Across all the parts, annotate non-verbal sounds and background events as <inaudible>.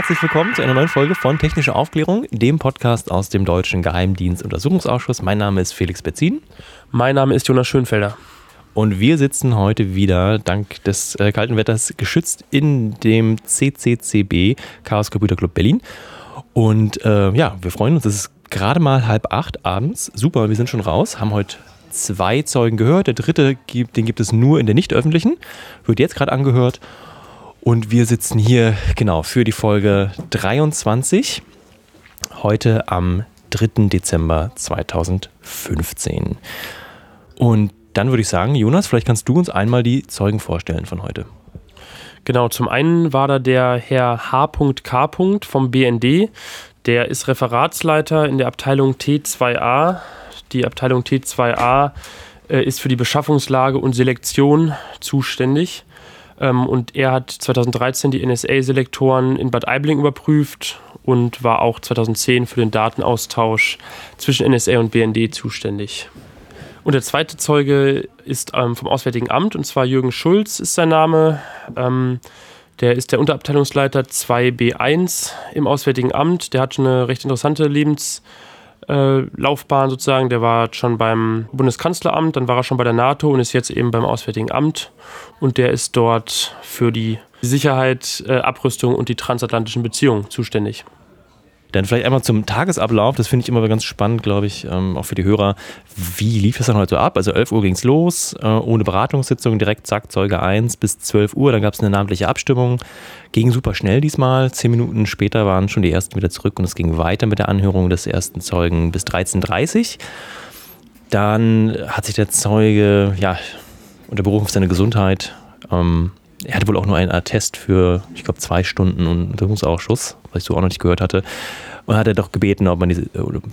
herzlich willkommen zu einer neuen Folge von Technische Aufklärung, dem Podcast aus dem Deutschen Geheimdienstuntersuchungsausschuss. Mein Name ist Felix Betzin. Mein Name ist Jonas Schönfelder. Und wir sitzen heute wieder, dank des äh, kalten Wetters, geschützt in dem CCCB Chaos Computer Club Berlin. Und äh, ja, wir freuen uns, es ist gerade mal halb acht abends. Super, wir sind schon raus, haben heute zwei Zeugen gehört. Der dritte, den gibt es nur in der nicht öffentlichen, wird jetzt gerade angehört. Und wir sitzen hier genau für die Folge 23, heute am 3. Dezember 2015. Und dann würde ich sagen, Jonas, vielleicht kannst du uns einmal die Zeugen vorstellen von heute. Genau, zum einen war da der Herr H.K. vom BND. Der ist Referatsleiter in der Abteilung T2a. Die Abteilung T2a äh, ist für die Beschaffungslage und Selektion zuständig. Ähm, und er hat 2013 die NSA-Selektoren in Bad Aibling überprüft und war auch 2010 für den Datenaustausch zwischen NSA und BND zuständig. Und der zweite Zeuge ist ähm, vom Auswärtigen Amt, und zwar Jürgen Schulz ist sein Name. Ähm, der ist der Unterabteilungsleiter 2b1 im Auswärtigen Amt. Der hat eine recht interessante Lebens- äh, Laufbahn sozusagen. Der war schon beim Bundeskanzleramt, dann war er schon bei der NATO und ist jetzt eben beim Auswärtigen Amt. Und der ist dort für die Sicherheit, äh, Abrüstung und die transatlantischen Beziehungen zuständig. Dann vielleicht einmal zum Tagesablauf. Das finde ich immer ganz spannend, glaube ich, ähm, auch für die Hörer. Wie lief es dann heute ab? Also 11 Uhr ging es los, äh, ohne Beratungssitzung, direkt zack, Zeuge 1 bis 12 Uhr. Dann gab es eine namentliche Abstimmung. Ging super schnell diesmal. Zehn Minuten später waren schon die ersten wieder zurück und es ging weiter mit der Anhörung des ersten Zeugen bis 13.30 Uhr. Dann hat sich der Zeuge, ja, unter Berufung auf seine Gesundheit ähm, er hatte wohl auch nur einen Attest für, ich glaube, zwei Stunden Untersuchungsausschuss, was ich so auch noch nicht gehört hatte. Und hat er doch gebeten, ob man diese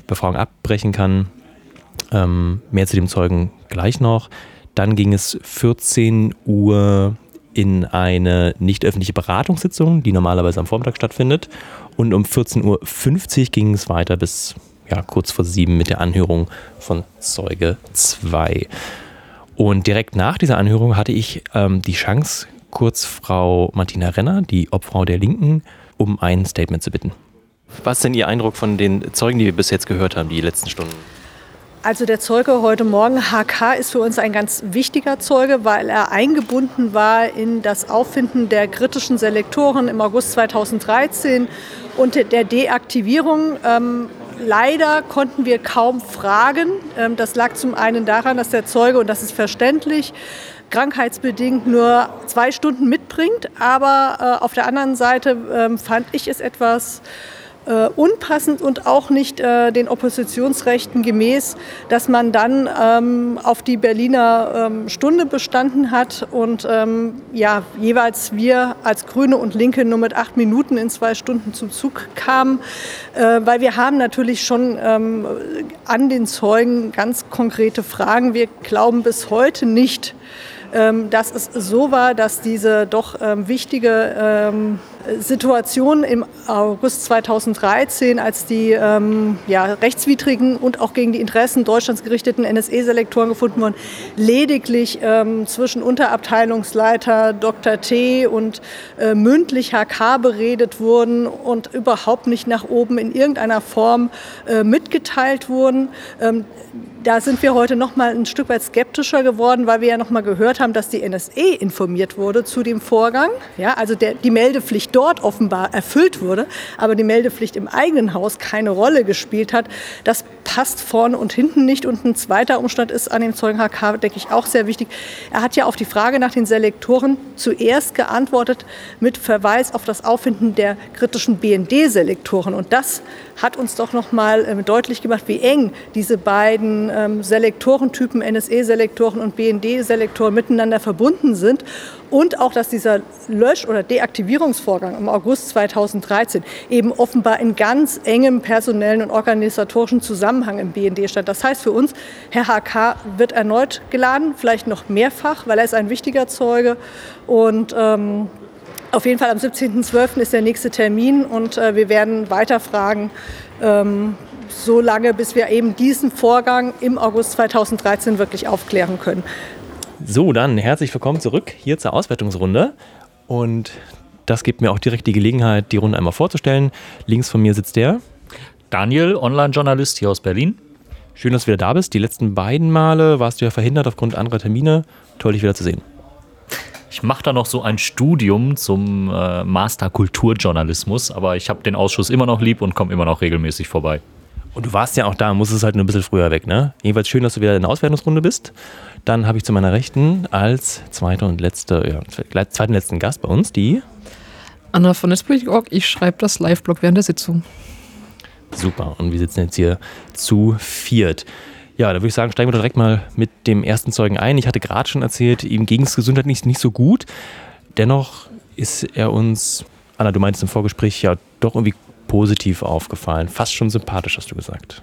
Befragung abbrechen kann. Ähm, mehr zu dem Zeugen gleich noch. Dann ging es 14 Uhr in eine nicht öffentliche Beratungssitzung, die normalerweise am Vormittag stattfindet. Und um 14.50 Uhr ging es weiter bis ja, kurz vor sieben mit der Anhörung von Zeuge 2. Und direkt nach dieser Anhörung hatte ich ähm, die Chance, kurz Frau Martina Renner, die Obfrau der Linken, um ein Statement zu bitten. Was ist denn Ihr Eindruck von den Zeugen, die wir bis jetzt gehört haben, die letzten Stunden? Also der Zeuge heute Morgen, HK, ist für uns ein ganz wichtiger Zeuge, weil er eingebunden war in das Auffinden der kritischen Selektoren im August 2013 und der Deaktivierung. Ähm, leider konnten wir kaum fragen. Ähm, das lag zum einen daran, dass der Zeuge, und das ist verständlich, krankheitsbedingt nur zwei Stunden mitbringt. Aber äh, auf der anderen Seite äh, fand ich es etwas äh, unpassend und auch nicht äh, den Oppositionsrechten gemäß, dass man dann ähm, auf die Berliner ähm, Stunde bestanden hat und ähm, ja, jeweils wir als Grüne und Linke nur mit acht Minuten in zwei Stunden zum Zug kamen, äh, weil wir haben natürlich schon ähm, an den Zeugen ganz konkrete Fragen. Wir glauben bis heute nicht, ähm, dass es so war, dass diese doch ähm, wichtige ähm, Situation im August 2013, als die ähm, ja, rechtswidrigen und auch gegen die Interessen Deutschlands gerichteten NSE-Selektoren gefunden wurden, lediglich ähm, zwischen Unterabteilungsleiter Dr. T und äh, mündlich HK beredet wurden und überhaupt nicht nach oben in irgendeiner Form äh, mitgeteilt wurden. Ähm, da sind wir heute noch mal ein Stück weit skeptischer geworden, weil wir ja noch mal gehört haben, dass die NSE informiert wurde zu dem Vorgang. Ja, also der, die Meldepflicht dort offenbar erfüllt wurde, aber die Meldepflicht im eigenen Haus keine Rolle gespielt hat. Das passt vorne und hinten nicht. Und ein zweiter Umstand ist an dem Zeugen HK, denke ich, auch sehr wichtig. Er hat ja auf die Frage nach den Selektoren zuerst geantwortet mit Verweis auf das Auffinden der kritischen BND-Selektoren. Und das hat uns doch noch mal äh, deutlich gemacht, wie eng diese beiden ähm, Selektorentypen, NSE-Selektoren und BND-Selektoren miteinander verbunden sind und auch, dass dieser Lösch- oder Deaktivierungsvorgang im August 2013 eben offenbar in ganz engem personellen und organisatorischen Zusammenhang im BND stand. Das heißt für uns, Herr HK wird erneut geladen, vielleicht noch mehrfach, weil er ist ein wichtiger Zeuge und ähm, auf jeden Fall am 17.12. ist der nächste Termin und äh, wir werden weiter fragen, ähm, so lange, bis wir eben diesen Vorgang im August 2013 wirklich aufklären können. So, dann herzlich willkommen zurück hier zur Auswertungsrunde. Und das gibt mir auch direkt die Gelegenheit, die Runde einmal vorzustellen. Links von mir sitzt der Daniel, Online-Journalist hier aus Berlin. Schön, dass du wieder da bist. Die letzten beiden Male warst du ja verhindert aufgrund anderer Termine. Toll, dich wieder zu sehen. Ich mache da noch so ein Studium zum äh, Master Kulturjournalismus, aber ich habe den Ausschuss immer noch lieb und komme immer noch regelmäßig vorbei. Und du warst ja auch da, musstest halt nur ein bisschen früher weg, ne? Jedenfalls schön, dass du wieder in der Auswertungsrunde bist. Dann habe ich zu meiner Rechten als zweiter und letzte, ja, zweiten letzten Gast bei uns die Anna von Netzpolitik.org. Ich schreibe das Live-Blog während der Sitzung. Super. Und wir sitzen jetzt hier zu viert. Ja, da würde ich sagen, steigen wir direkt mal mit dem ersten Zeugen ein. Ich hatte gerade schon erzählt, ihm ging es gesundheitlich nicht so gut. Dennoch ist er uns, Anna, du meintest im Vorgespräch, ja doch irgendwie positiv aufgefallen. Fast schon sympathisch, hast du gesagt.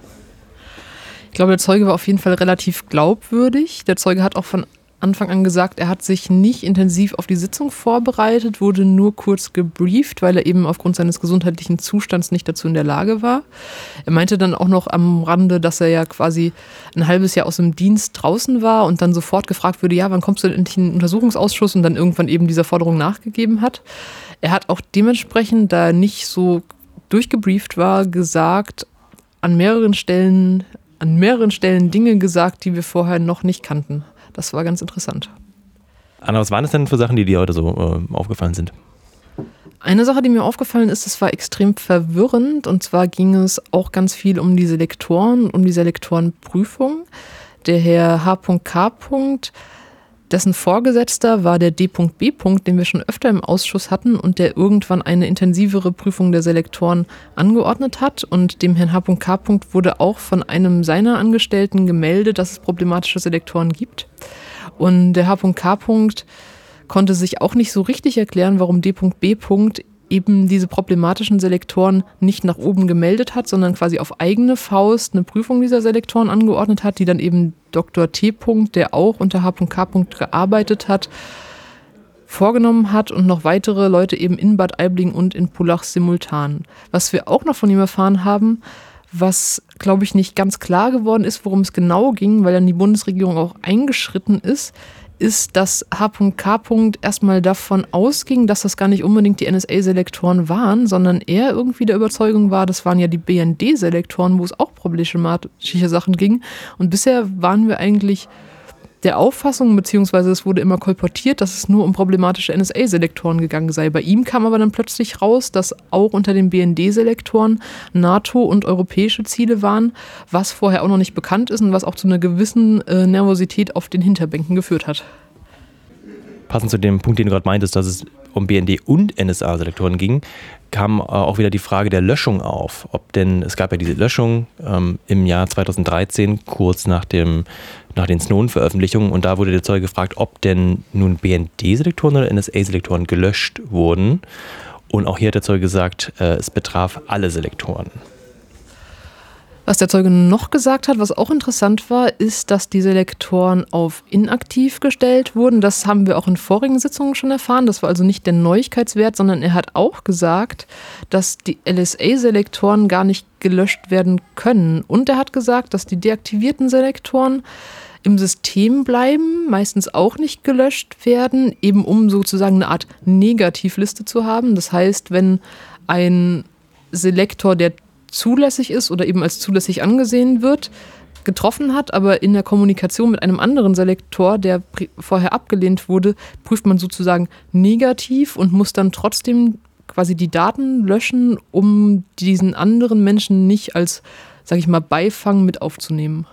Ich glaube, der Zeuge war auf jeden Fall relativ glaubwürdig. Der Zeuge hat auch von Anfang an gesagt, er hat sich nicht intensiv auf die Sitzung vorbereitet, wurde nur kurz gebrieft, weil er eben aufgrund seines gesundheitlichen Zustands nicht dazu in der Lage war. Er meinte dann auch noch am Rande, dass er ja quasi ein halbes Jahr aus dem Dienst draußen war und dann sofort gefragt wurde, ja, wann kommst du denn in den Untersuchungsausschuss und dann irgendwann eben dieser Forderung nachgegeben hat. Er hat auch dementsprechend, da er nicht so durchgebrieft war, gesagt, an mehreren Stellen, an mehreren Stellen Dinge gesagt, die wir vorher noch nicht kannten. Das war ganz interessant. Anna, was waren es denn für Sachen, die dir heute so äh, aufgefallen sind? Eine Sache, die mir aufgefallen ist, es war extrem verwirrend. Und zwar ging es auch ganz viel um die Selektoren, um die Selektorenprüfung. Der Herr H.K. Dessen Vorgesetzter war der D.B. den wir schon öfter im Ausschuss hatten und der irgendwann eine intensivere Prüfung der Selektoren angeordnet hat. Und dem Herrn H.K. wurde auch von einem seiner Angestellten gemeldet, dass es problematische Selektoren gibt. Und der H.K. konnte sich auch nicht so richtig erklären, warum D.B eben diese problematischen Selektoren nicht nach oben gemeldet hat, sondern quasi auf eigene Faust eine Prüfung dieser Selektoren angeordnet hat, die dann eben Dr. T. der auch unter H.K. gearbeitet hat, vorgenommen hat und noch weitere Leute eben in Bad Aibling und in Pullach simultan. Was wir auch noch von ihm erfahren haben, was, glaube ich, nicht ganz klar geworden ist, worum es genau ging, weil dann die Bundesregierung auch eingeschritten ist, ist, dass H.K. erstmal davon ausging, dass das gar nicht unbedingt die NSA-Selektoren waren, sondern er irgendwie der Überzeugung war, das waren ja die BND-Selektoren, wo es auch problematische Sachen ging. Und bisher waren wir eigentlich der Auffassung, beziehungsweise es wurde immer kolportiert, dass es nur um problematische NSA-Selektoren gegangen sei. Bei ihm kam aber dann plötzlich raus, dass auch unter den BND-Selektoren NATO und europäische Ziele waren, was vorher auch noch nicht bekannt ist und was auch zu einer gewissen äh, Nervosität auf den Hinterbänken geführt hat. Passend zu dem Punkt, den du gerade meintest, dass es um BND und NSA-Selektoren ging, kam äh, auch wieder die Frage der Löschung auf. Ob denn, es gab ja diese Löschung ähm, im Jahr 2013, kurz nach, dem, nach den Snowden-Veröffentlichungen, und da wurde der Zeuge gefragt, ob denn nun BND-Selektoren oder NSA-Selektoren gelöscht wurden. Und auch hier hat der Zeuge gesagt, äh, es betraf alle Selektoren. Was der Zeuge noch gesagt hat, was auch interessant war, ist, dass die Selektoren auf inaktiv gestellt wurden. Das haben wir auch in vorigen Sitzungen schon erfahren. Das war also nicht der Neuigkeitswert, sondern er hat auch gesagt, dass die LSA-Selektoren gar nicht gelöscht werden können. Und er hat gesagt, dass die deaktivierten Selektoren im System bleiben, meistens auch nicht gelöscht werden, eben um sozusagen eine Art Negativliste zu haben. Das heißt, wenn ein Selektor, der zulässig ist oder eben als zulässig angesehen wird, getroffen hat, aber in der Kommunikation mit einem anderen Selektor, der vorher abgelehnt wurde, prüft man sozusagen negativ und muss dann trotzdem quasi die Daten löschen, um diesen anderen Menschen nicht als, sag ich mal, Beifang mit aufzunehmen.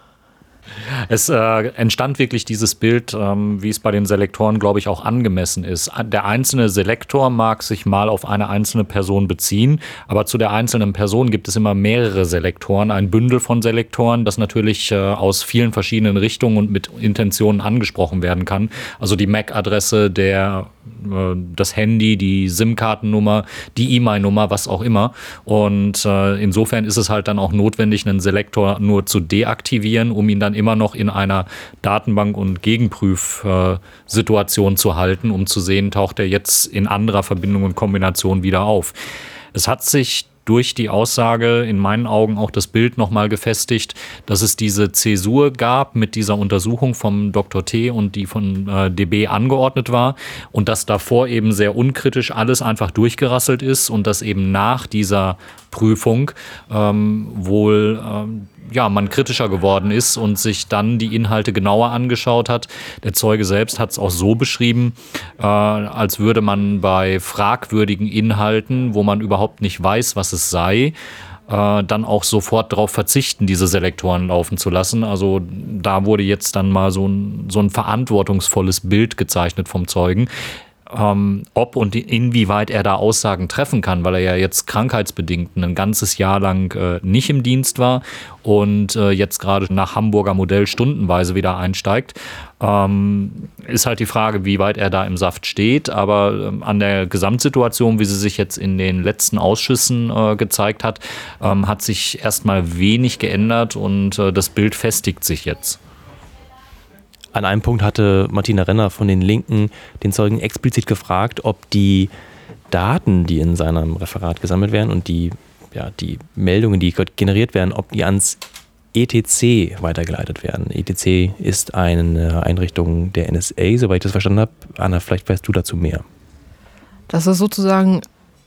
Es äh, entstand wirklich dieses Bild, ähm, wie es bei den Selektoren, glaube ich, auch angemessen ist. Der einzelne Selektor mag sich mal auf eine einzelne Person beziehen, aber zu der einzelnen Person gibt es immer mehrere Selektoren, ein Bündel von Selektoren, das natürlich äh, aus vielen verschiedenen Richtungen und mit Intentionen angesprochen werden kann. Also die MAC-Adresse, der das Handy, die SIM-Kartennummer, die E-Mail-Nummer, was auch immer. Und äh, insofern ist es halt dann auch notwendig, einen Selektor nur zu deaktivieren, um ihn dann immer noch in einer Datenbank- und Gegenprüfsituation zu halten, um zu sehen, taucht er jetzt in anderer Verbindung und Kombination wieder auf. Es hat sich durch die Aussage in meinen Augen auch das Bild nochmal gefestigt, dass es diese Zäsur gab mit dieser Untersuchung vom Dr. T und die von äh, DB angeordnet war und dass davor eben sehr unkritisch alles einfach durchgerasselt ist und dass eben nach dieser Prüfung ähm, wohl ähm, ja, man kritischer geworden ist und sich dann die Inhalte genauer angeschaut hat. Der Zeuge selbst hat es auch so beschrieben, äh, als würde man bei fragwürdigen Inhalten, wo man überhaupt nicht weiß, was es sei, äh, dann auch sofort darauf verzichten, diese Selektoren laufen zu lassen. Also da wurde jetzt dann mal so ein, so ein verantwortungsvolles Bild gezeichnet vom Zeugen ähm, ob und inwieweit er da Aussagen treffen kann, weil er ja jetzt krankheitsbedingt ein ganzes Jahr lang äh, nicht im Dienst war und äh, jetzt gerade nach Hamburger Modell stundenweise wieder einsteigt. Ähm, ist halt die Frage, wie weit er da im Saft steht. Aber ähm, an der Gesamtsituation, wie sie sich jetzt in den letzten Ausschüssen äh, gezeigt hat, ähm, hat sich erstmal wenig geändert und äh, das Bild festigt sich jetzt. An einem Punkt hatte Martina Renner von den Linken den Zeugen explizit gefragt, ob die Daten, die in seinem Referat gesammelt werden und die, ja, die Meldungen, die generiert werden, ob die ans ETC weitergeleitet werden. ETC ist eine Einrichtung der NSA, soweit ich das verstanden habe. Anna, vielleicht weißt du dazu mehr. Das ist sozusagen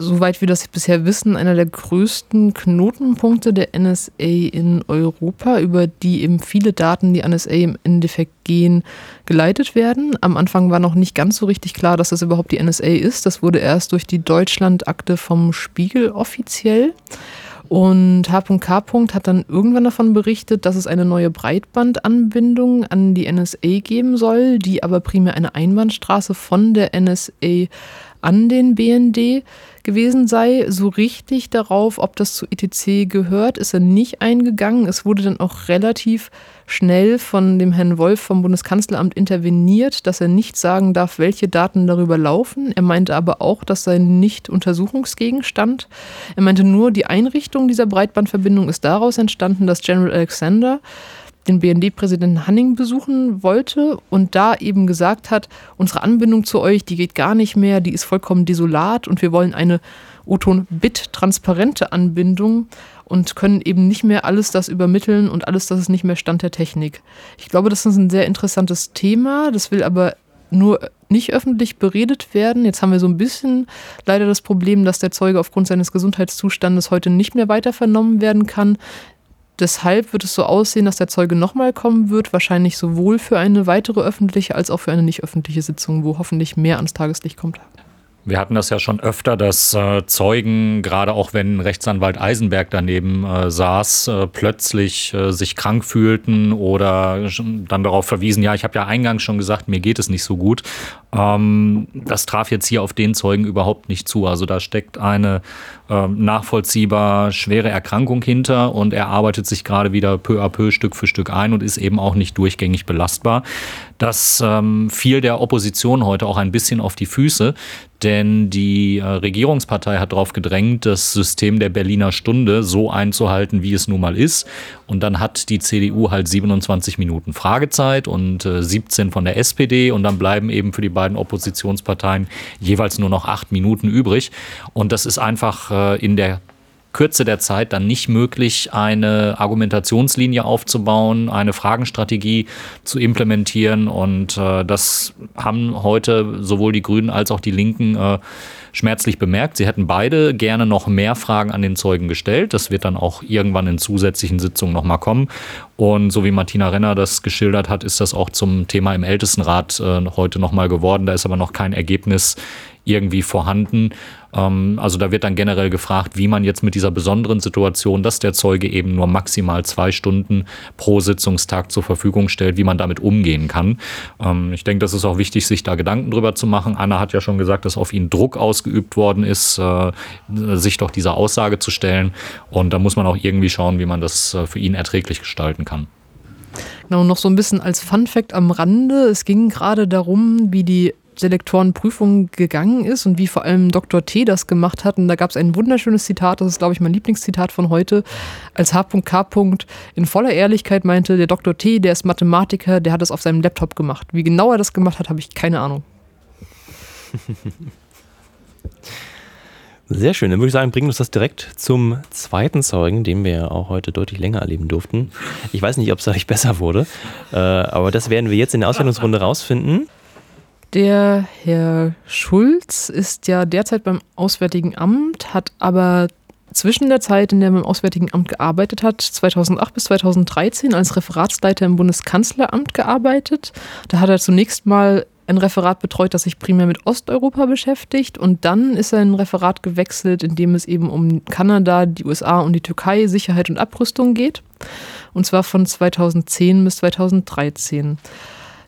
soweit wir das bisher wissen, einer der größten Knotenpunkte der NSA in Europa, über die eben viele Daten, die NSA im Endeffekt gehen, geleitet werden. Am Anfang war noch nicht ganz so richtig klar, dass das überhaupt die NSA ist. Das wurde erst durch die Deutschland-Akte vom Spiegel offiziell. Und H.K. hat dann irgendwann davon berichtet, dass es eine neue Breitbandanbindung an die NSA geben soll, die aber primär eine Einbahnstraße von der NSA an den BND gewesen sei. So richtig darauf, ob das zu ETC gehört, ist er nicht eingegangen. Es wurde dann auch relativ schnell von dem Herrn Wolf vom Bundeskanzleramt interveniert, dass er nicht sagen darf, welche Daten darüber laufen. Er meinte aber auch, das sei nicht Untersuchungsgegenstand. Er meinte nur, die Einrichtung dieser Breitbandverbindung ist daraus entstanden, dass General Alexander den BND-Präsidenten Hanning besuchen wollte und da eben gesagt hat, unsere Anbindung zu euch, die geht gar nicht mehr, die ist vollkommen desolat und wir wollen eine Oton-Bit-transparente Anbindung und können eben nicht mehr alles das übermitteln und alles das ist nicht mehr Stand der Technik. Ich glaube, das ist ein sehr interessantes Thema, das will aber nur nicht öffentlich beredet werden. Jetzt haben wir so ein bisschen leider das Problem, dass der Zeuge aufgrund seines Gesundheitszustandes heute nicht mehr weiter vernommen werden kann. Deshalb wird es so aussehen, dass der Zeuge nochmal kommen wird, wahrscheinlich sowohl für eine weitere öffentliche als auch für eine nicht öffentliche Sitzung, wo hoffentlich mehr ans Tageslicht kommt. Wir hatten das ja schon öfter, dass äh, Zeugen, gerade auch wenn Rechtsanwalt Eisenberg daneben äh, saß, äh, plötzlich äh, sich krank fühlten oder dann darauf verwiesen, ja, ich habe ja eingangs schon gesagt, mir geht es nicht so gut. Ähm, das traf jetzt hier auf den Zeugen überhaupt nicht zu. Also da steckt eine ähm, nachvollziehbar schwere Erkrankung hinter und er arbeitet sich gerade wieder peu à peu Stück für Stück ein und ist eben auch nicht durchgängig belastbar. Das ähm, fiel der Opposition heute auch ein bisschen auf die Füße, denn die äh, Regierungspartei hat darauf gedrängt, das System der Berliner Stunde so einzuhalten, wie es nun mal ist. Und dann hat die CDU halt 27 Minuten Fragezeit und äh, 17 von der SPD und dann bleiben eben für die beiden Oppositionsparteien jeweils nur noch acht Minuten übrig. Und das ist einfach äh, in der Kürze der Zeit dann nicht möglich, eine Argumentationslinie aufzubauen, eine Fragenstrategie zu implementieren. Und äh, das haben heute sowohl die Grünen als auch die Linken äh, schmerzlich bemerkt. Sie hätten beide gerne noch mehr Fragen an den Zeugen gestellt. Das wird dann auch irgendwann in zusätzlichen Sitzungen nochmal kommen. Und so wie Martina Renner das geschildert hat, ist das auch zum Thema im Ältestenrat äh, heute nochmal geworden. Da ist aber noch kein Ergebnis irgendwie vorhanden. Ähm, also da wird dann generell gefragt, wie man jetzt mit dieser besonderen Situation, dass der Zeuge eben nur maximal zwei Stunden pro Sitzungstag zur Verfügung stellt, wie man damit umgehen kann. Ähm, ich denke, das ist auch wichtig, sich da Gedanken drüber zu machen. Anna hat ja schon gesagt, dass auf ihn Druck ausgeübt worden ist, äh, sich doch dieser Aussage zu stellen. Und da muss man auch irgendwie schauen, wie man das äh, für ihn erträglich gestalten kann. Genau, noch so ein bisschen als Fun Fact am Rande. Es ging gerade darum, wie die Selektorenprüfung gegangen ist und wie vor allem Dr. T das gemacht hat. Und da gab es ein wunderschönes Zitat, das ist, glaube ich, mein Lieblingszitat von heute, als H.K. in voller Ehrlichkeit meinte, der Dr. T, der ist Mathematiker, der hat das auf seinem Laptop gemacht. Wie genau er das gemacht hat, habe ich keine Ahnung. <laughs> Sehr schön. Dann würde ich sagen, bringen uns das direkt zum zweiten Zeugen, den wir auch heute deutlich länger erleben durften. Ich weiß nicht, ob es dadurch besser wurde, äh, aber das werden wir jetzt in der Auswertungsrunde rausfinden. Der Herr Schulz ist ja derzeit beim Auswärtigen Amt, hat aber zwischen der Zeit, in der er beim Auswärtigen Amt gearbeitet hat, 2008 bis 2013 als Referatsleiter im Bundeskanzleramt gearbeitet. Da hat er zunächst mal ein Referat betreut, das sich primär mit Osteuropa beschäftigt. Und dann ist er in ein Referat gewechselt, in dem es eben um Kanada, die USA und die Türkei, Sicherheit und Abrüstung geht. Und zwar von 2010 bis 2013.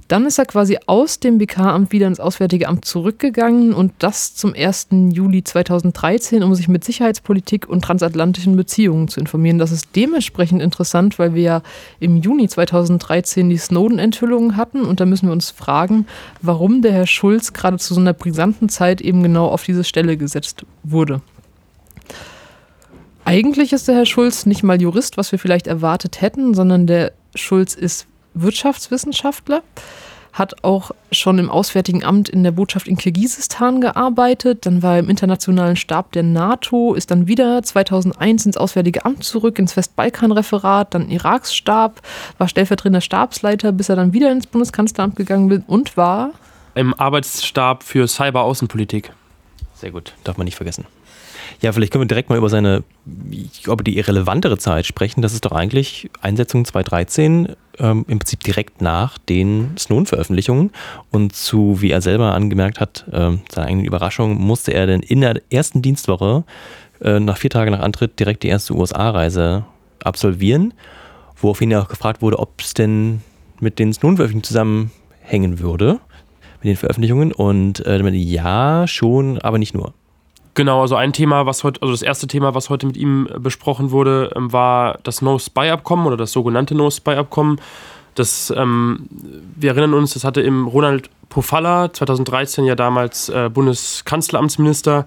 Dann ist er quasi aus dem BK-Amt wieder ins Auswärtige Amt zurückgegangen und das zum 1. Juli 2013, um sich mit Sicherheitspolitik und transatlantischen Beziehungen zu informieren. Das ist dementsprechend interessant, weil wir ja im Juni 2013 die Snowden-Enthüllungen hatten und da müssen wir uns fragen, warum der Herr Schulz gerade zu so einer brisanten Zeit eben genau auf diese Stelle gesetzt wurde. Eigentlich ist der Herr Schulz nicht mal Jurist, was wir vielleicht erwartet hätten, sondern der Schulz ist Wirtschaftswissenschaftler, hat auch schon im Auswärtigen Amt in der Botschaft in Kirgisistan gearbeitet, dann war er im internationalen Stab der NATO, ist dann wieder 2001 ins Auswärtige Amt zurück, ins Westbalkan-Referat, dann Iraks-Stab, war stellvertretender Stabsleiter, bis er dann wieder ins Bundeskanzleramt gegangen bin und war im Arbeitsstab für Cyber-Außenpolitik. Sehr gut, darf man nicht vergessen. Ja, vielleicht können wir direkt mal über seine, über die irrelevantere Zeit sprechen. Das ist doch eigentlich Einsetzung 2013 ähm, im Prinzip direkt nach den Snowden-Veröffentlichungen. Und zu, wie er selber angemerkt hat, äh, seiner eigenen Überraschung, musste er dann in der ersten Dienstwoche, äh, nach vier Tagen nach Antritt, direkt die erste USA-Reise absolvieren. Woraufhin er auch gefragt wurde, ob es denn mit den Snowden-Veröffentlichungen zusammenhängen würde, mit den Veröffentlichungen. Und äh, ja, schon, aber nicht nur. Genau, also ein Thema, was heute, also das erste Thema, was heute mit ihm besprochen wurde, ähm, war das No-Spy-Abkommen oder das sogenannte No-Spy-Abkommen. Das, ähm, wir erinnern uns, das hatte im Ronald Pofalla 2013 ja damals äh, Bundeskanzleramtsminister,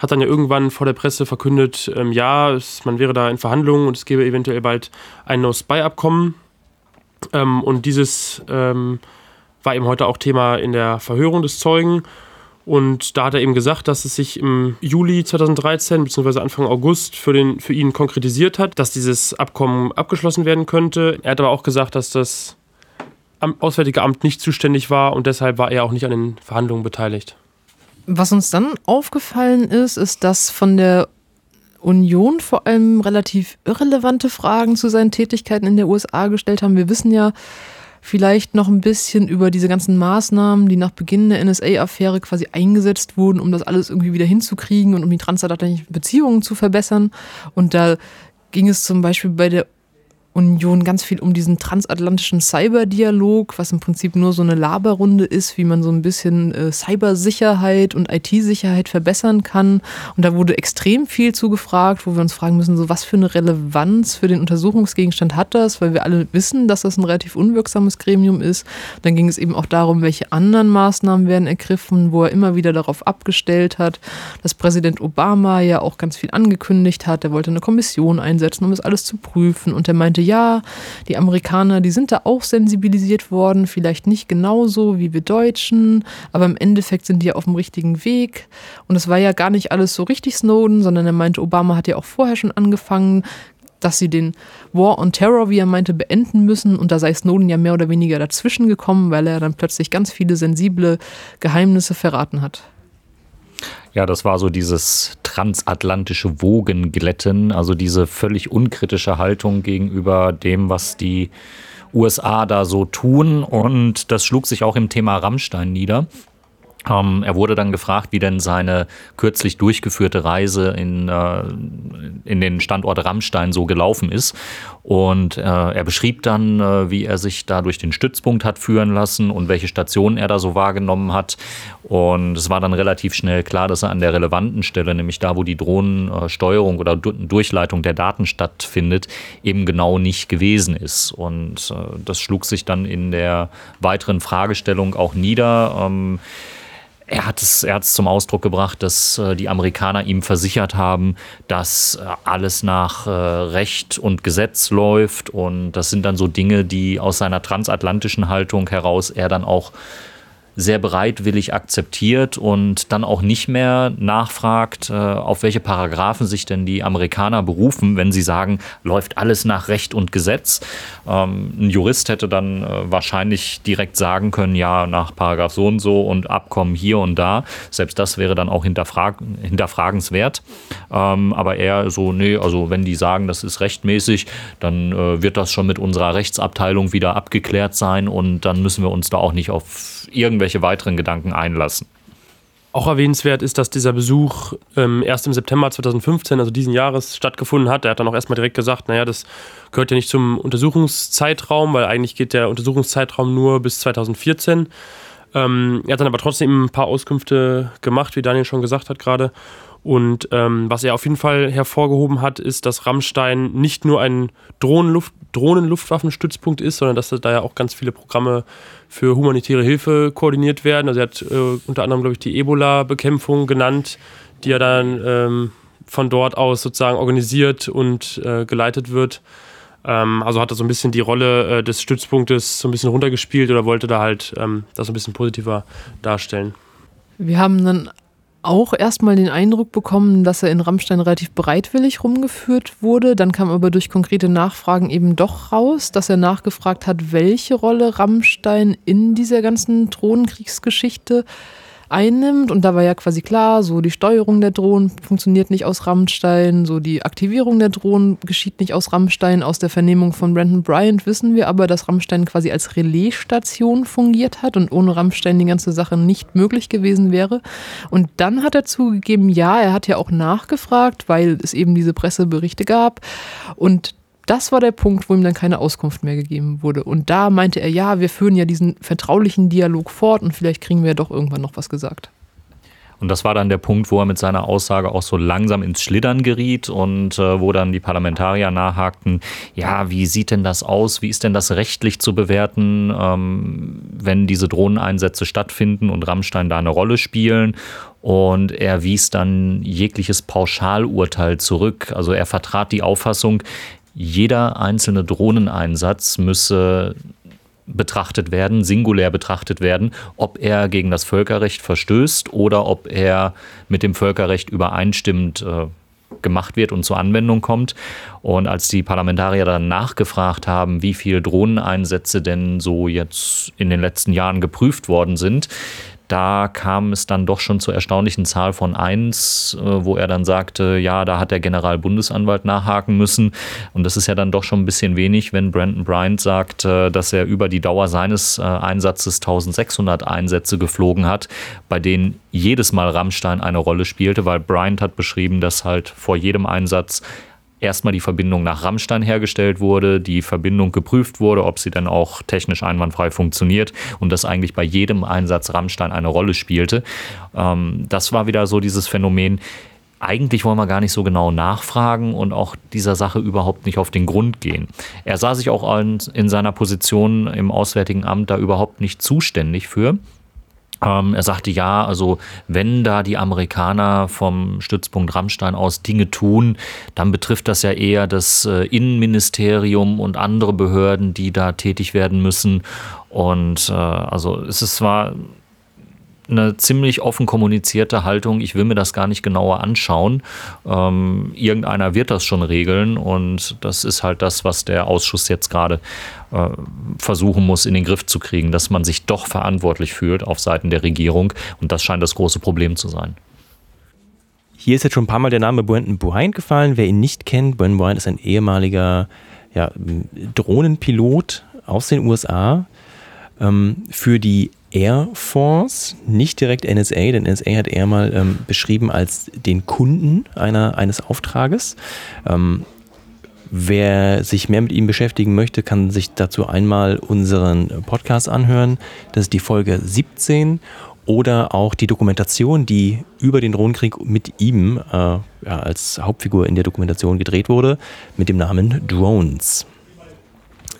hat dann ja irgendwann vor der Presse verkündet, ähm, ja, es, man wäre da in Verhandlungen und es gäbe eventuell bald ein No-Spy-Abkommen. Ähm, und dieses ähm, war eben heute auch Thema in der Verhörung des Zeugen. Und da hat er eben gesagt, dass es sich im Juli 2013 bzw. Anfang August für, den, für ihn konkretisiert hat, dass dieses Abkommen abgeschlossen werden könnte. Er hat aber auch gesagt, dass das Auswärtige Amt nicht zuständig war und deshalb war er auch nicht an den Verhandlungen beteiligt. Was uns dann aufgefallen ist, ist, dass von der Union vor allem relativ irrelevante Fragen zu seinen Tätigkeiten in der USA gestellt haben. Wir wissen ja, vielleicht noch ein bisschen über diese ganzen Maßnahmen, die nach Beginn der NSA-Affäre quasi eingesetzt wurden, um das alles irgendwie wieder hinzukriegen und um die transatlantischen Beziehungen zu verbessern. Und da ging es zum Beispiel bei der Union ganz viel um diesen transatlantischen Cyberdialog, was im Prinzip nur so eine Laberrunde ist, wie man so ein bisschen äh, Cybersicherheit und IT-Sicherheit verbessern kann. Und da wurde extrem viel zugefragt, wo wir uns fragen müssen, so was für eine Relevanz für den Untersuchungsgegenstand hat das, weil wir alle wissen, dass das ein relativ unwirksames Gremium ist. Dann ging es eben auch darum, welche anderen Maßnahmen werden ergriffen, wo er immer wieder darauf abgestellt hat, dass Präsident Obama ja auch ganz viel angekündigt hat. Er wollte eine Kommission einsetzen, um das alles zu prüfen. Und er meinte, meinte, ja, die Amerikaner, die sind da auch sensibilisiert worden, vielleicht nicht genauso wie wir Deutschen, aber im Endeffekt sind die ja auf dem richtigen Weg. Und es war ja gar nicht alles so richtig Snowden, sondern er meinte, Obama hat ja auch vorher schon angefangen, dass sie den War on Terror, wie er meinte, beenden müssen. Und da sei Snowden ja mehr oder weniger dazwischen gekommen, weil er dann plötzlich ganz viele sensible Geheimnisse verraten hat. Ja, das war so dieses transatlantische Wogenglätten, also diese völlig unkritische Haltung gegenüber dem, was die USA da so tun. Und das schlug sich auch im Thema Rammstein nieder. Ähm, er wurde dann gefragt, wie denn seine kürzlich durchgeführte Reise in, äh, in den Standort Rammstein so gelaufen ist. Und äh, er beschrieb dann, äh, wie er sich da durch den Stützpunkt hat führen lassen und welche Stationen er da so wahrgenommen hat. Und es war dann relativ schnell klar, dass er an der relevanten Stelle, nämlich da, wo die Drohnensteuerung oder Durchleitung der Daten stattfindet, eben genau nicht gewesen ist. Und äh, das schlug sich dann in der weiteren Fragestellung auch nieder. Ähm, er hat es, er hat es zum Ausdruck gebracht, dass äh, die Amerikaner ihm versichert haben, dass äh, alles nach äh, Recht und Gesetz läuft. Und das sind dann so Dinge, die aus seiner transatlantischen Haltung heraus er dann auch sehr bereitwillig akzeptiert und dann auch nicht mehr nachfragt, äh, auf welche Paragraphen sich denn die Amerikaner berufen, wenn sie sagen, läuft alles nach Recht und Gesetz. Ähm, ein Jurist hätte dann äh, wahrscheinlich direkt sagen können, ja, nach Paragraph so und so und Abkommen hier und da. Selbst das wäre dann auch hinterfrag hinterfragenswert. Ähm, aber eher so, nee, also wenn die sagen, das ist rechtmäßig, dann äh, wird das schon mit unserer Rechtsabteilung wieder abgeklärt sein und dann müssen wir uns da auch nicht auf irgendwelche weiteren Gedanken einlassen. Auch erwähnenswert ist, dass dieser Besuch ähm, erst im September 2015, also diesen Jahres, stattgefunden hat. Er hat dann auch erstmal direkt gesagt, naja, das gehört ja nicht zum Untersuchungszeitraum, weil eigentlich geht der Untersuchungszeitraum nur bis 2014. Ähm, er hat dann aber trotzdem ein paar Auskünfte gemacht, wie Daniel schon gesagt hat gerade. Und ähm, was er auf jeden Fall hervorgehoben hat, ist, dass Rammstein nicht nur ein Drohnenluft Drohnenluftwaffenstützpunkt ist, sondern dass da ja auch ganz viele Programme für humanitäre Hilfe koordiniert werden. Also er hat äh, unter anderem, glaube ich, die Ebola-Bekämpfung genannt, die ja dann ähm, von dort aus sozusagen organisiert und äh, geleitet wird. Ähm, also hat er so ein bisschen die Rolle äh, des Stützpunktes so ein bisschen runtergespielt oder wollte da halt ähm, das ein bisschen positiver darstellen. Wir haben dann auch erstmal den Eindruck bekommen, dass er in Rammstein relativ bereitwillig rumgeführt wurde. Dann kam aber durch konkrete Nachfragen eben doch raus, dass er nachgefragt hat, welche Rolle Rammstein in dieser ganzen Drohnenkriegsgeschichte einnimmt. Und da war ja quasi klar, so die Steuerung der Drohnen funktioniert nicht aus Rammstein, so die Aktivierung der Drohnen geschieht nicht aus Rammstein. Aus der Vernehmung von Brandon Bryant wissen wir aber, dass Rammstein quasi als Relaisstation fungiert hat und ohne Rammstein die ganze Sache nicht möglich gewesen wäre. Und dann hat er zugegeben, ja, er hat ja auch nachgefragt, weil es eben diese Presseberichte gab. Und das war der Punkt, wo ihm dann keine Auskunft mehr gegeben wurde. Und da meinte er, ja, wir führen ja diesen vertraulichen Dialog fort und vielleicht kriegen wir ja doch irgendwann noch was gesagt. Und das war dann der Punkt, wo er mit seiner Aussage auch so langsam ins Schlittern geriet und äh, wo dann die Parlamentarier nachhakten, ja, wie sieht denn das aus? Wie ist denn das rechtlich zu bewerten, ähm, wenn diese Drohneneinsätze stattfinden und Rammstein da eine Rolle spielen? Und er wies dann jegliches Pauschalurteil zurück. Also er vertrat die Auffassung, jeder einzelne Drohneneinsatz müsse betrachtet werden, singulär betrachtet werden, ob er gegen das Völkerrecht verstößt oder ob er mit dem Völkerrecht übereinstimmend äh, gemacht wird und zur Anwendung kommt. Und als die Parlamentarier dann nachgefragt haben, wie viele Drohneneinsätze denn so jetzt in den letzten Jahren geprüft worden sind, da kam es dann doch schon zur erstaunlichen Zahl von eins, äh, wo er dann sagte, ja, da hat der Generalbundesanwalt nachhaken müssen. Und das ist ja dann doch schon ein bisschen wenig, wenn Brandon Bryant sagt, äh, dass er über die Dauer seines äh, Einsatzes 1600 Einsätze geflogen hat, bei denen jedes Mal Rammstein eine Rolle spielte, weil Bryant hat beschrieben, dass halt vor jedem Einsatz erstmal die Verbindung nach Rammstein hergestellt wurde, die Verbindung geprüft wurde, ob sie dann auch technisch einwandfrei funktioniert und dass eigentlich bei jedem Einsatz Rammstein eine Rolle spielte. Ähm, das war wieder so dieses Phänomen, eigentlich wollen wir gar nicht so genau nachfragen und auch dieser Sache überhaupt nicht auf den Grund gehen. Er sah sich auch in seiner Position im Auswärtigen Amt da überhaupt nicht zuständig für. Ähm, er sagte, ja, also wenn da die Amerikaner vom Stützpunkt Rammstein aus Dinge tun, dann betrifft das ja eher das äh, Innenministerium und andere Behörden, die da tätig werden müssen. Und äh, also es ist zwar eine ziemlich offen kommunizierte Haltung, ich will mir das gar nicht genauer anschauen. Ähm, irgendeiner wird das schon regeln und das ist halt das, was der Ausschuss jetzt gerade äh, versuchen muss, in den Griff zu kriegen, dass man sich doch verantwortlich fühlt auf Seiten der Regierung und das scheint das große Problem zu sein. Hier ist jetzt schon ein paar Mal der Name Brandon Bryant gefallen. Wer ihn nicht kennt, Brandon Bryant ist ein ehemaliger ja, Drohnenpilot aus den USA ähm, für die Air Force, nicht direkt NSA, denn NSA hat er mal ähm, beschrieben als den Kunden einer, eines Auftrages. Ähm, wer sich mehr mit ihm beschäftigen möchte, kann sich dazu einmal unseren Podcast anhören. Das ist die Folge 17 oder auch die Dokumentation, die über den Drohnenkrieg mit ihm äh, ja, als Hauptfigur in der Dokumentation gedreht wurde, mit dem Namen Drones.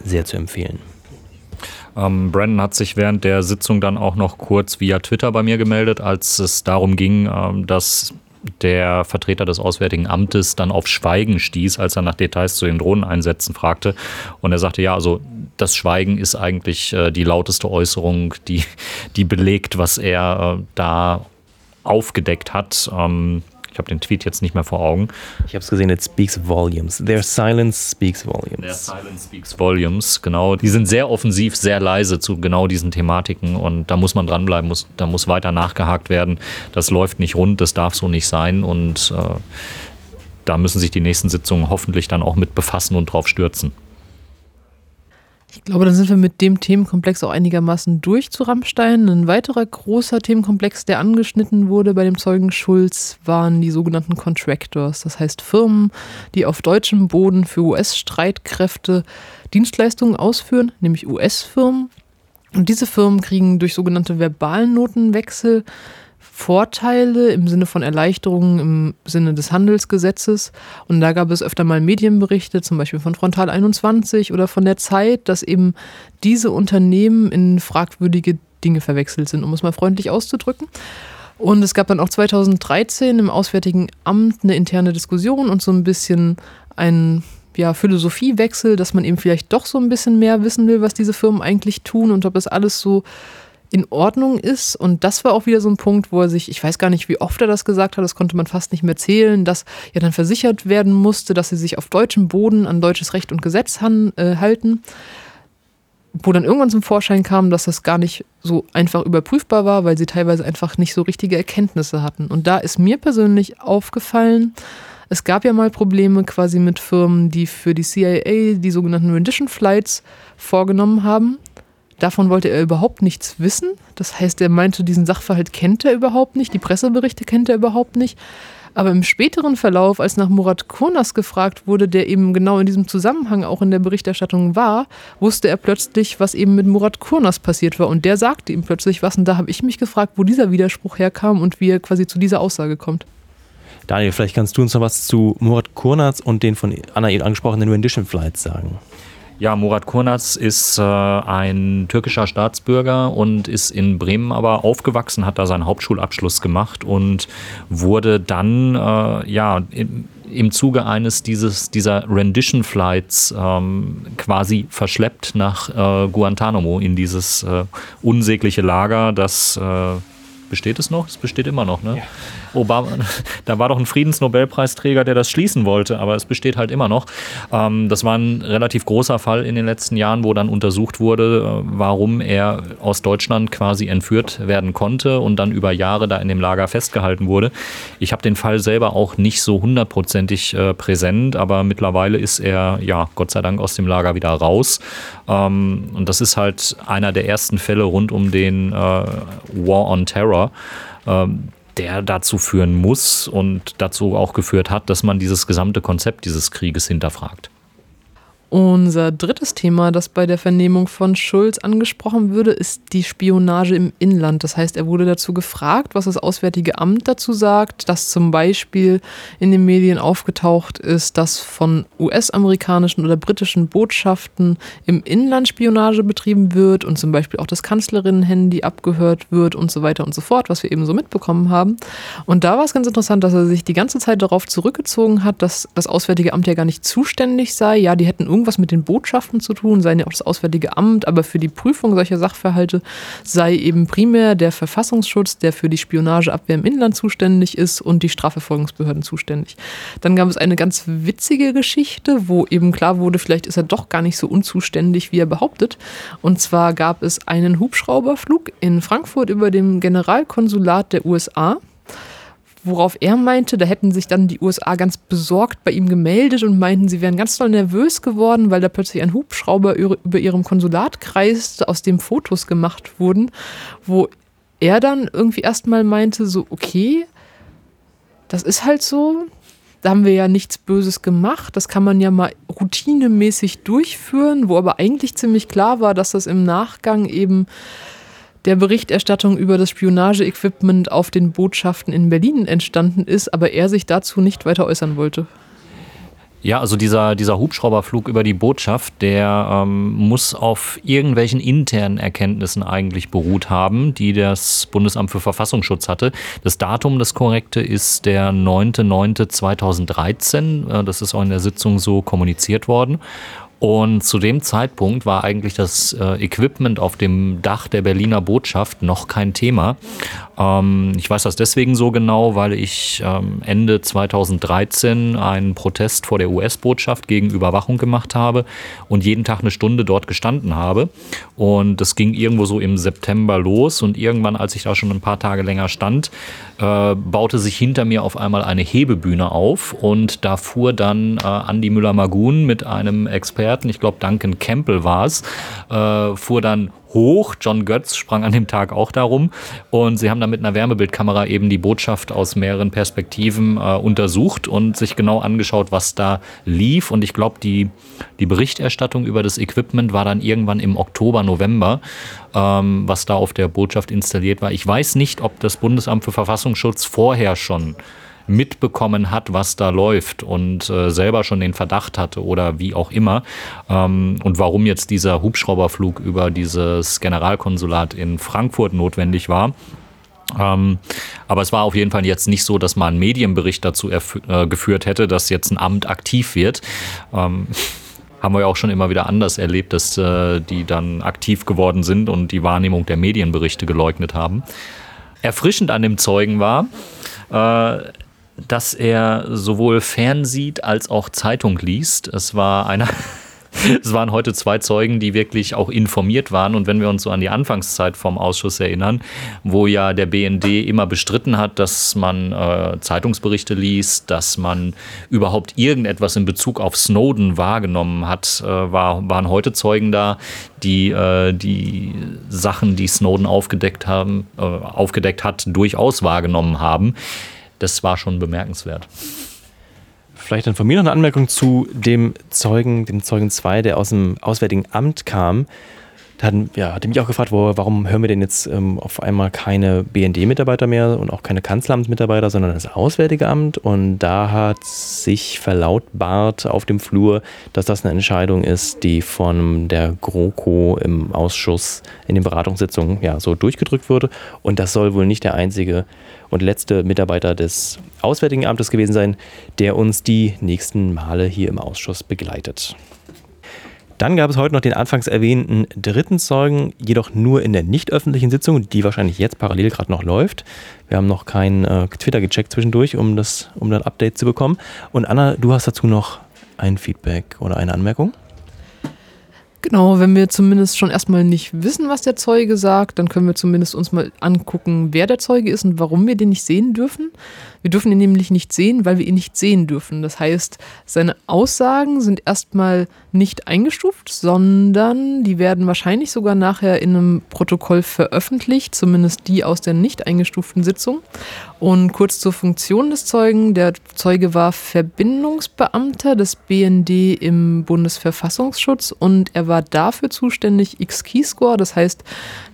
Sehr zu empfehlen. Ähm, Brandon hat sich während der Sitzung dann auch noch kurz via Twitter bei mir gemeldet, als es darum ging, ähm, dass der Vertreter des Auswärtigen Amtes dann auf Schweigen stieß, als er nach Details zu den Drohneneinsätzen fragte. Und er sagte, ja, also das Schweigen ist eigentlich äh, die lauteste Äußerung, die, die belegt, was er äh, da aufgedeckt hat. Ähm, habe den Tweet jetzt nicht mehr vor Augen. Ich habe es gesehen, it speaks volumes. Their silence speaks volumes. Their silence speaks volumes, genau. Die sind sehr offensiv, sehr leise zu genau diesen Thematiken und da muss man dranbleiben, muss, da muss weiter nachgehakt werden. Das läuft nicht rund, das darf so nicht sein und äh, da müssen sich die nächsten Sitzungen hoffentlich dann auch mit befassen und drauf stürzen. Ich glaube, dann sind wir mit dem Themenkomplex auch einigermaßen durch zu Rammstein. Ein weiterer großer Themenkomplex, der angeschnitten wurde bei dem Zeugen Schulz, waren die sogenannten Contractors. Das heißt Firmen, die auf deutschem Boden für US-Streitkräfte Dienstleistungen ausführen, nämlich US-Firmen. Und diese Firmen kriegen durch sogenannte Verbalnotenwechsel Vorteile im Sinne von Erleichterungen im Sinne des Handelsgesetzes. Und da gab es öfter mal Medienberichte, zum Beispiel von Frontal 21 oder von der Zeit, dass eben diese Unternehmen in fragwürdige Dinge verwechselt sind, um es mal freundlich auszudrücken. Und es gab dann auch 2013 im Auswärtigen Amt eine interne Diskussion und so ein bisschen ein ja, Philosophiewechsel, dass man eben vielleicht doch so ein bisschen mehr wissen will, was diese Firmen eigentlich tun und ob das alles so in Ordnung ist. Und das war auch wieder so ein Punkt, wo er sich, ich weiß gar nicht, wie oft er das gesagt hat, das konnte man fast nicht mehr zählen, dass ja dann versichert werden musste, dass sie sich auf deutschem Boden an deutsches Recht und Gesetz han, äh, halten. Wo dann irgendwann zum Vorschein kam, dass das gar nicht so einfach überprüfbar war, weil sie teilweise einfach nicht so richtige Erkenntnisse hatten. Und da ist mir persönlich aufgefallen, es gab ja mal Probleme quasi mit Firmen, die für die CIA die sogenannten Rendition Flights vorgenommen haben. Davon wollte er überhaupt nichts wissen. Das heißt, er meinte, diesen Sachverhalt kennt er überhaupt nicht, die Presseberichte kennt er überhaupt nicht. Aber im späteren Verlauf, als nach Murat Kurnas gefragt wurde, der eben genau in diesem Zusammenhang auch in der Berichterstattung war, wusste er plötzlich, was eben mit Murat Kurnas passiert war. Und der sagte ihm plötzlich was. Und da habe ich mich gefragt, wo dieser Widerspruch herkam und wie er quasi zu dieser Aussage kommt. Daniel, vielleicht kannst du uns noch was zu Murat Kurnas und den von Anna eben angesprochenen Rendition Flights sagen. Ja, Murat Kurnaz ist äh, ein türkischer Staatsbürger und ist in Bremen aber aufgewachsen, hat da seinen Hauptschulabschluss gemacht und wurde dann äh, ja im, im Zuge eines dieses, dieser Rendition Flights ähm, quasi verschleppt nach äh, Guantanamo in dieses äh, unsägliche Lager, das äh, besteht es noch? Es besteht immer noch, ne? Ja. Obama, <laughs> da war doch ein Friedensnobelpreisträger, der das schließen wollte, aber es besteht halt immer noch. Ähm, das war ein relativ großer Fall in den letzten Jahren, wo dann untersucht wurde, äh, warum er aus Deutschland quasi entführt werden konnte und dann über Jahre da in dem Lager festgehalten wurde. Ich habe den Fall selber auch nicht so hundertprozentig äh, präsent, aber mittlerweile ist er, ja, Gott sei Dank aus dem Lager wieder raus. Ähm, und das ist halt einer der ersten Fälle rund um den äh, War on Terror. Der dazu führen muss und dazu auch geführt hat, dass man dieses gesamte Konzept dieses Krieges hinterfragt. Unser drittes Thema, das bei der Vernehmung von Schulz angesprochen würde, ist die Spionage im Inland. Das heißt, er wurde dazu gefragt, was das Auswärtige Amt dazu sagt, dass zum Beispiel in den Medien aufgetaucht ist, dass von US-amerikanischen oder britischen Botschaften im Inland Spionage betrieben wird und zum Beispiel auch das Kanzlerinnen-Handy abgehört wird und so weiter und so fort, was wir eben so mitbekommen haben. Und da war es ganz interessant, dass er sich die ganze Zeit darauf zurückgezogen hat, dass das Auswärtige Amt ja gar nicht zuständig sei. Ja, die hätten irgendwas mit den Botschaften zu tun, seien ja auch das Auswärtige Amt, aber für die Prüfung solcher Sachverhalte sei eben primär der Verfassungsschutz, der für die Spionageabwehr im Inland zuständig ist und die Strafverfolgungsbehörden zuständig. Dann gab es eine ganz witzige Geschichte, wo eben klar wurde, vielleicht ist er doch gar nicht so unzuständig, wie er behauptet. Und zwar gab es einen Hubschrauberflug in Frankfurt über dem Generalkonsulat der USA worauf er meinte, da hätten sich dann die USA ganz besorgt bei ihm gemeldet und meinten, sie wären ganz doll nervös geworden, weil da plötzlich ein Hubschrauber über ihrem Konsulat kreiste, aus dem Fotos gemacht wurden, wo er dann irgendwie erstmal meinte, so, okay, das ist halt so, da haben wir ja nichts Böses gemacht, das kann man ja mal routinemäßig durchführen, wo aber eigentlich ziemlich klar war, dass das im Nachgang eben der Berichterstattung über das Spionageequipment auf den Botschaften in Berlin entstanden ist, aber er sich dazu nicht weiter äußern wollte. Ja, also dieser, dieser Hubschrauberflug über die Botschaft, der ähm, muss auf irgendwelchen internen Erkenntnissen eigentlich beruht haben, die das Bundesamt für Verfassungsschutz hatte. Das Datum, das korrekte, ist der 9.9.2013. Äh, das ist auch in der Sitzung so kommuniziert worden. Und zu dem Zeitpunkt war eigentlich das äh, Equipment auf dem Dach der Berliner Botschaft noch kein Thema. Ähm, ich weiß das deswegen so genau, weil ich ähm, Ende 2013 einen Protest vor der US-Botschaft gegen Überwachung gemacht habe und jeden Tag eine Stunde dort gestanden habe. Und das ging irgendwo so im September los und irgendwann, als ich da schon ein paar Tage länger stand, äh, baute sich hinter mir auf einmal eine Hebebühne auf und da fuhr dann äh, Andy Müller-Magun mit einem Experten, ich glaube Duncan Campbell war es, äh, fuhr dann hoch. John Götz sprang an dem Tag auch darum. Und sie haben dann mit einer Wärmebildkamera eben die Botschaft aus mehreren Perspektiven äh, untersucht und sich genau angeschaut, was da lief. Und ich glaube, die, die Berichterstattung über das Equipment war dann irgendwann im Oktober, November, ähm, was da auf der Botschaft installiert war. Ich weiß nicht, ob das Bundesamt für Verfassungsschutz vorher schon mitbekommen hat, was da läuft und äh, selber schon den Verdacht hatte oder wie auch immer. Ähm, und warum jetzt dieser Hubschrauberflug über dieses Generalkonsulat in Frankfurt notwendig war. Ähm, aber es war auf jeden Fall jetzt nicht so, dass man einen Medienbericht dazu äh, geführt hätte, dass jetzt ein Amt aktiv wird. Ähm, haben wir ja auch schon immer wieder anders erlebt, dass äh, die dann aktiv geworden sind und die Wahrnehmung der Medienberichte geleugnet haben. Erfrischend an dem Zeugen war, äh, dass er sowohl fernsieht als auch Zeitung liest. Es war einer. <laughs> Es waren heute zwei Zeugen, die wirklich auch informiert waren. Und wenn wir uns so an die Anfangszeit vom Ausschuss erinnern, wo ja der BND immer bestritten hat, dass man äh, Zeitungsberichte liest, dass man überhaupt irgendetwas in Bezug auf Snowden wahrgenommen hat, äh, war, waren heute Zeugen da, die äh, die Sachen, die Snowden aufgedeckt, haben, äh, aufgedeckt hat, durchaus wahrgenommen haben das war schon bemerkenswert. Vielleicht dann von mir noch eine Anmerkung zu dem Zeugen, dem Zeugen 2, der aus dem Auswärtigen Amt kam. Da hat, ja, hat mich auch gefragt, wo, warum hören wir denn jetzt ähm, auf einmal keine BND-Mitarbeiter mehr und auch keine Kanzleramtsmitarbeiter, sondern das Auswärtige Amt. Und da hat sich verlautbart auf dem Flur, dass das eine Entscheidung ist, die von der GroKo im Ausschuss in den Beratungssitzungen ja, so durchgedrückt wurde. Und das soll wohl nicht der einzige und letzte Mitarbeiter des Auswärtigen Amtes gewesen sein, der uns die nächsten Male hier im Ausschuss begleitet. Dann gab es heute noch den anfangs erwähnten dritten Zeugen, jedoch nur in der nicht öffentlichen Sitzung, die wahrscheinlich jetzt parallel gerade noch läuft. Wir haben noch kein äh, Twitter gecheckt zwischendurch, um das, um ein Update zu bekommen. Und Anna, du hast dazu noch ein Feedback oder eine Anmerkung? Genau, wenn wir zumindest schon erstmal nicht wissen, was der Zeuge sagt, dann können wir zumindest uns mal angucken, wer der Zeuge ist und warum wir den nicht sehen dürfen. Wir dürfen ihn nämlich nicht sehen, weil wir ihn nicht sehen dürfen. Das heißt, seine Aussagen sind erstmal nicht eingestuft, sondern die werden wahrscheinlich sogar nachher in einem Protokoll veröffentlicht, zumindest die aus der nicht eingestuften Sitzung. Und kurz zur Funktion des Zeugen. Der Zeuge war Verbindungsbeamter des BND im Bundesverfassungsschutz und er war dafür zuständig, X-Keyscore, das heißt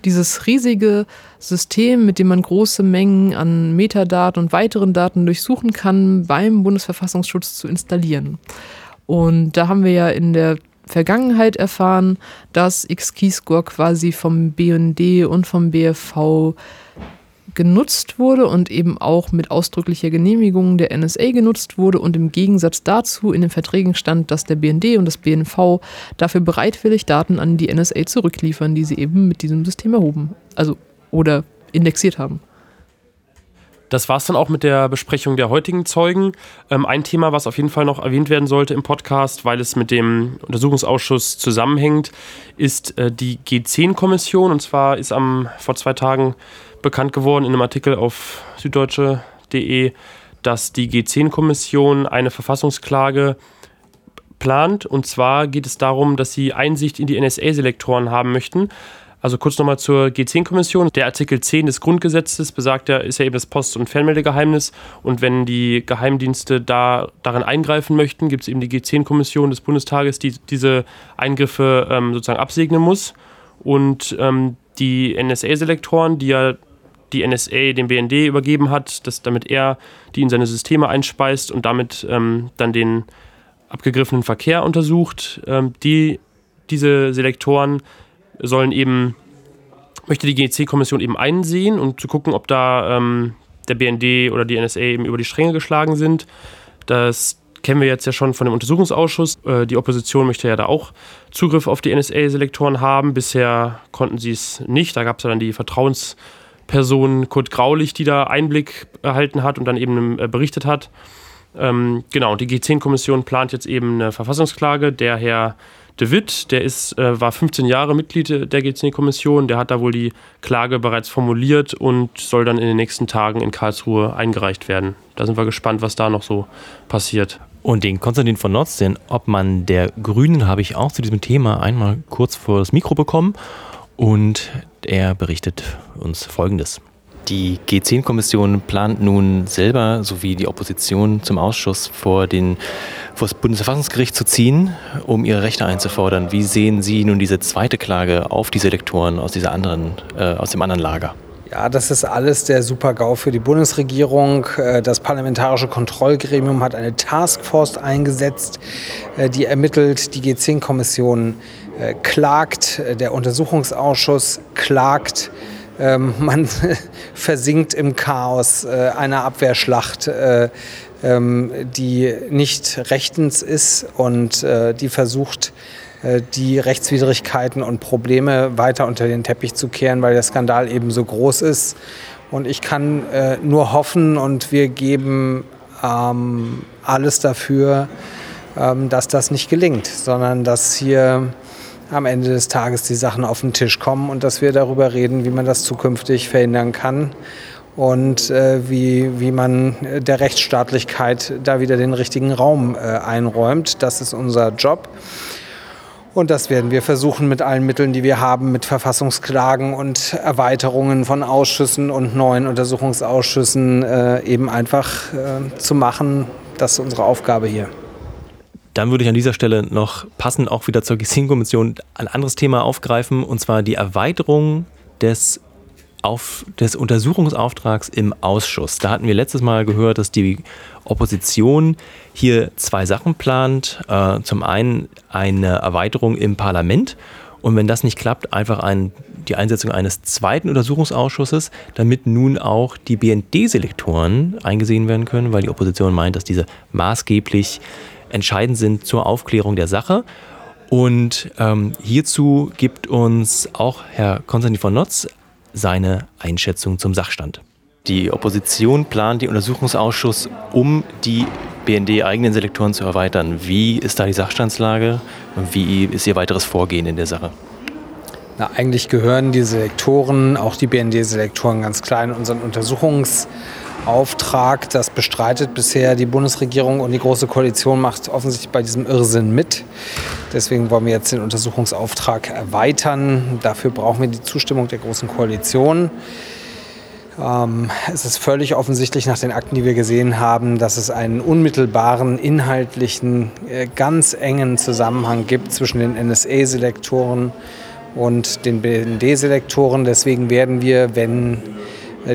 dieses riesige System, mit dem man große Mengen an Metadaten und weiteren Daten durchsuchen kann, beim Bundesverfassungsschutz zu installieren. Und da haben wir ja in der Vergangenheit erfahren, dass X-Keyscore quasi vom BND und vom BFV genutzt wurde und eben auch mit ausdrücklicher Genehmigung der NSA genutzt wurde und im Gegensatz dazu in den Verträgen stand, dass der BND und das BNV dafür bereitwillig Daten an die NSA zurückliefern, die sie eben mit diesem System erhoben. Also oder indexiert haben. Das war es dann auch mit der Besprechung der heutigen Zeugen. Ähm, ein Thema, was auf jeden Fall noch erwähnt werden sollte im Podcast, weil es mit dem Untersuchungsausschuss zusammenhängt, ist äh, die G10-Kommission. Und zwar ist am, vor zwei Tagen bekannt geworden in einem Artikel auf süddeutsche.de, dass die G10-Kommission eine Verfassungsklage plant. Und zwar geht es darum, dass sie Einsicht in die NSA-Selektoren haben möchten. Also kurz nochmal zur G10-Kommission. Der Artikel 10 des Grundgesetzes besagt ja, ist ja eben das Post- und Fernmeldegeheimnis. Und wenn die Geheimdienste da darin eingreifen möchten, gibt es eben die G10-Kommission des Bundestages, die diese Eingriffe ähm, sozusagen absegnen muss. Und ähm, die NSA-Selektoren, die ja die NSA dem BND übergeben hat, dass damit er die in seine Systeme einspeist und damit ähm, dann den abgegriffenen Verkehr untersucht. Ähm, die, diese Selektoren sollen eben, möchte die GEC-Kommission eben einsehen und zu gucken, ob da ähm, der BND oder die NSA eben über die Stränge geschlagen sind. Das kennen wir jetzt ja schon von dem Untersuchungsausschuss. Äh, die Opposition möchte ja da auch Zugriff auf die NSA-Selektoren haben. Bisher konnten sie es nicht. Da gab es ja dann die Vertrauensperson Kurt Graulich, die da Einblick erhalten hat und dann eben äh, berichtet hat. Ähm, genau, die G10-Kommission plant jetzt eben eine Verfassungsklage. Der Herr De Witt, der ist, äh, war 15 Jahre Mitglied der G10-Kommission, der hat da wohl die Klage bereits formuliert und soll dann in den nächsten Tagen in Karlsruhe eingereicht werden. Da sind wir gespannt, was da noch so passiert. Und den Konstantin von Notz, den Obmann der Grünen, habe ich auch zu diesem Thema einmal kurz vor das Mikro bekommen und er berichtet uns Folgendes. Die G10-Kommission plant nun selber sowie die Opposition zum Ausschuss vor, den, vor das Bundesverfassungsgericht zu ziehen, um ihre Rechte einzufordern. Wie sehen Sie nun diese zweite Klage auf diese Elektoren aus, dieser anderen, äh, aus dem anderen Lager? Ja, das ist alles der Super-GAU für die Bundesregierung. Äh, das Parlamentarische Kontrollgremium hat eine Taskforce eingesetzt, äh, die ermittelt. Die G10-Kommission äh, klagt, der Untersuchungsausschuss klagt. Ähm, man <laughs> versinkt im Chaos einer Abwehrschlacht, ähm, die nicht rechtens ist und die versucht, äh, die Rechtswidrigkeiten und Probleme weiter unter den Teppich zu kehren, weil der Skandal eben so groß ist. Und ich kann äh, nur hoffen und wir geben ähm, alles dafür, ähm, dass das nicht gelingt, sondern dass hier am Ende des Tages die Sachen auf den Tisch kommen und dass wir darüber reden, wie man das zukünftig verhindern kann und äh, wie, wie man der Rechtsstaatlichkeit da wieder den richtigen Raum äh, einräumt. Das ist unser Job. Und das werden wir versuchen mit allen Mitteln, die wir haben, mit Verfassungsklagen und Erweiterungen von Ausschüssen und neuen Untersuchungsausschüssen äh, eben einfach äh, zu machen. Das ist unsere Aufgabe hier. Dann würde ich an dieser Stelle noch passend auch wieder zur Gesine-Kommission ein anderes Thema aufgreifen, und zwar die Erweiterung des auf des Untersuchungsauftrags im Ausschuss. Da hatten wir letztes Mal gehört, dass die Opposition hier zwei Sachen plant. Äh, zum einen eine Erweiterung im Parlament und wenn das nicht klappt, einfach ein, die Einsetzung eines zweiten Untersuchungsausschusses, damit nun auch die BND-Selektoren eingesehen werden können, weil die Opposition meint, dass diese maßgeblich entscheidend sind zur Aufklärung der Sache. Und ähm, hierzu gibt uns auch Herr Konstantin von Notz seine Einschätzung zum Sachstand. Die Opposition plant den Untersuchungsausschuss, um die BND-eigenen Selektoren zu erweitern. Wie ist da die Sachstandslage und wie ist Ihr weiteres Vorgehen in der Sache? Na, eigentlich gehören die Selektoren, auch die BND-Selektoren, ganz klein in unseren Untersuchungs- Auftrag. Das bestreitet bisher die Bundesregierung und die Große Koalition macht offensichtlich bei diesem Irrsinn mit. Deswegen wollen wir jetzt den Untersuchungsauftrag erweitern. Dafür brauchen wir die Zustimmung der Großen Koalition. Ähm, es ist völlig offensichtlich nach den Akten, die wir gesehen haben, dass es einen unmittelbaren, inhaltlichen, äh, ganz engen Zusammenhang gibt zwischen den NSA-Selektoren und den BND-Selektoren. Deswegen werden wir, wenn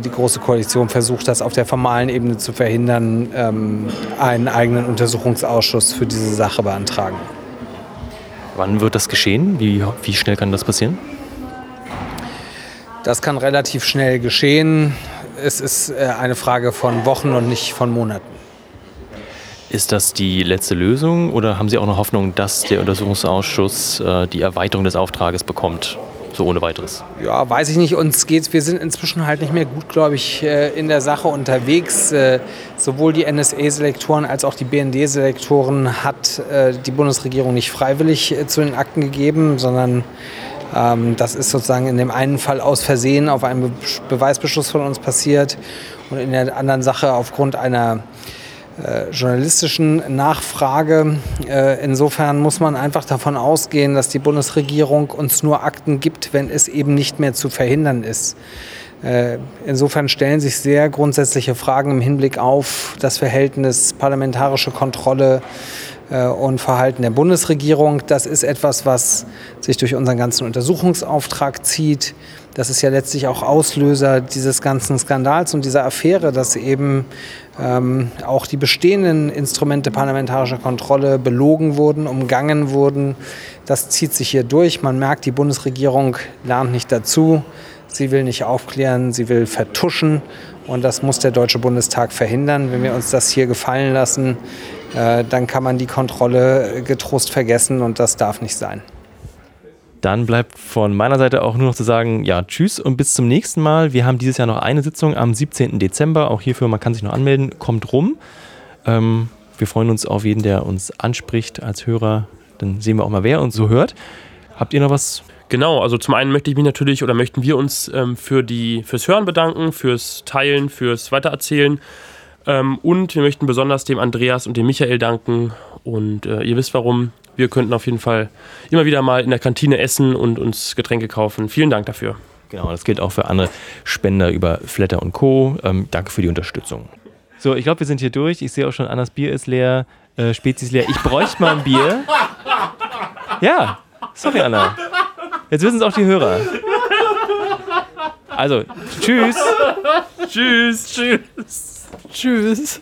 die Große Koalition versucht, das auf der formalen Ebene zu verhindern, ähm, einen eigenen Untersuchungsausschuss für diese Sache beantragen. Wann wird das geschehen? Wie, wie schnell kann das passieren? Das kann relativ schnell geschehen. Es ist äh, eine Frage von Wochen und nicht von Monaten. Ist das die letzte Lösung oder haben Sie auch noch Hoffnung, dass der Untersuchungsausschuss äh, die Erweiterung des Auftrages bekommt? So ohne weiteres? Ja, weiß ich nicht. Uns geht's. Wir sind inzwischen halt nicht mehr gut, glaube ich, äh, in der Sache unterwegs. Äh, sowohl die NSA-Selektoren als auch die BND-Selektoren hat äh, die Bundesregierung nicht freiwillig zu den Akten gegeben, sondern ähm, das ist sozusagen in dem einen Fall aus Versehen auf einem Beweisbeschluss von uns passiert und in der anderen Sache aufgrund einer äh, journalistischen Nachfrage. Äh, insofern muss man einfach davon ausgehen, dass die Bundesregierung uns nur Akten gibt, wenn es eben nicht mehr zu verhindern ist. Äh, insofern stellen sich sehr grundsätzliche Fragen im Hinblick auf das Verhältnis parlamentarische Kontrolle und Verhalten der Bundesregierung. Das ist etwas, was sich durch unseren ganzen Untersuchungsauftrag zieht. Das ist ja letztlich auch Auslöser dieses ganzen Skandals und dieser Affäre, dass eben ähm, auch die bestehenden Instrumente parlamentarischer Kontrolle belogen wurden, umgangen wurden. Das zieht sich hier durch. Man merkt, die Bundesregierung lernt nicht dazu. Sie will nicht aufklären, sie will vertuschen. Und das muss der Deutsche Bundestag verhindern. Wenn wir uns das hier gefallen lassen, äh, dann kann man die Kontrolle getrost vergessen und das darf nicht sein. Dann bleibt von meiner Seite auch nur noch zu sagen, ja, tschüss und bis zum nächsten Mal. Wir haben dieses Jahr noch eine Sitzung am 17. Dezember. Auch hierfür, man kann sich noch anmelden. Kommt rum. Ähm, wir freuen uns auf jeden, der uns anspricht als Hörer. Dann sehen wir auch mal, wer uns so hört. Habt ihr noch was? Genau, also zum einen möchte ich mich natürlich oder möchten wir uns ähm, für die, fürs Hören bedanken, fürs Teilen, fürs Weitererzählen. Ähm, und wir möchten besonders dem Andreas und dem Michael danken. Und äh, ihr wisst warum wir könnten auf jeden Fall immer wieder mal in der Kantine essen und uns Getränke kaufen. Vielen Dank dafür. Genau, das gilt auch für andere Spender über Flatter und Co. Ähm, danke für die Unterstützung. So, ich glaube, wir sind hier durch. Ich sehe auch schon, Annas Bier ist leer, äh, Spezies leer. Ich bräuchte mal ein Bier. Ja, sorry, Anna. Jetzt wissen es auch die Hörer. Also, tschüss. tschüss, tschüss. Tschüss.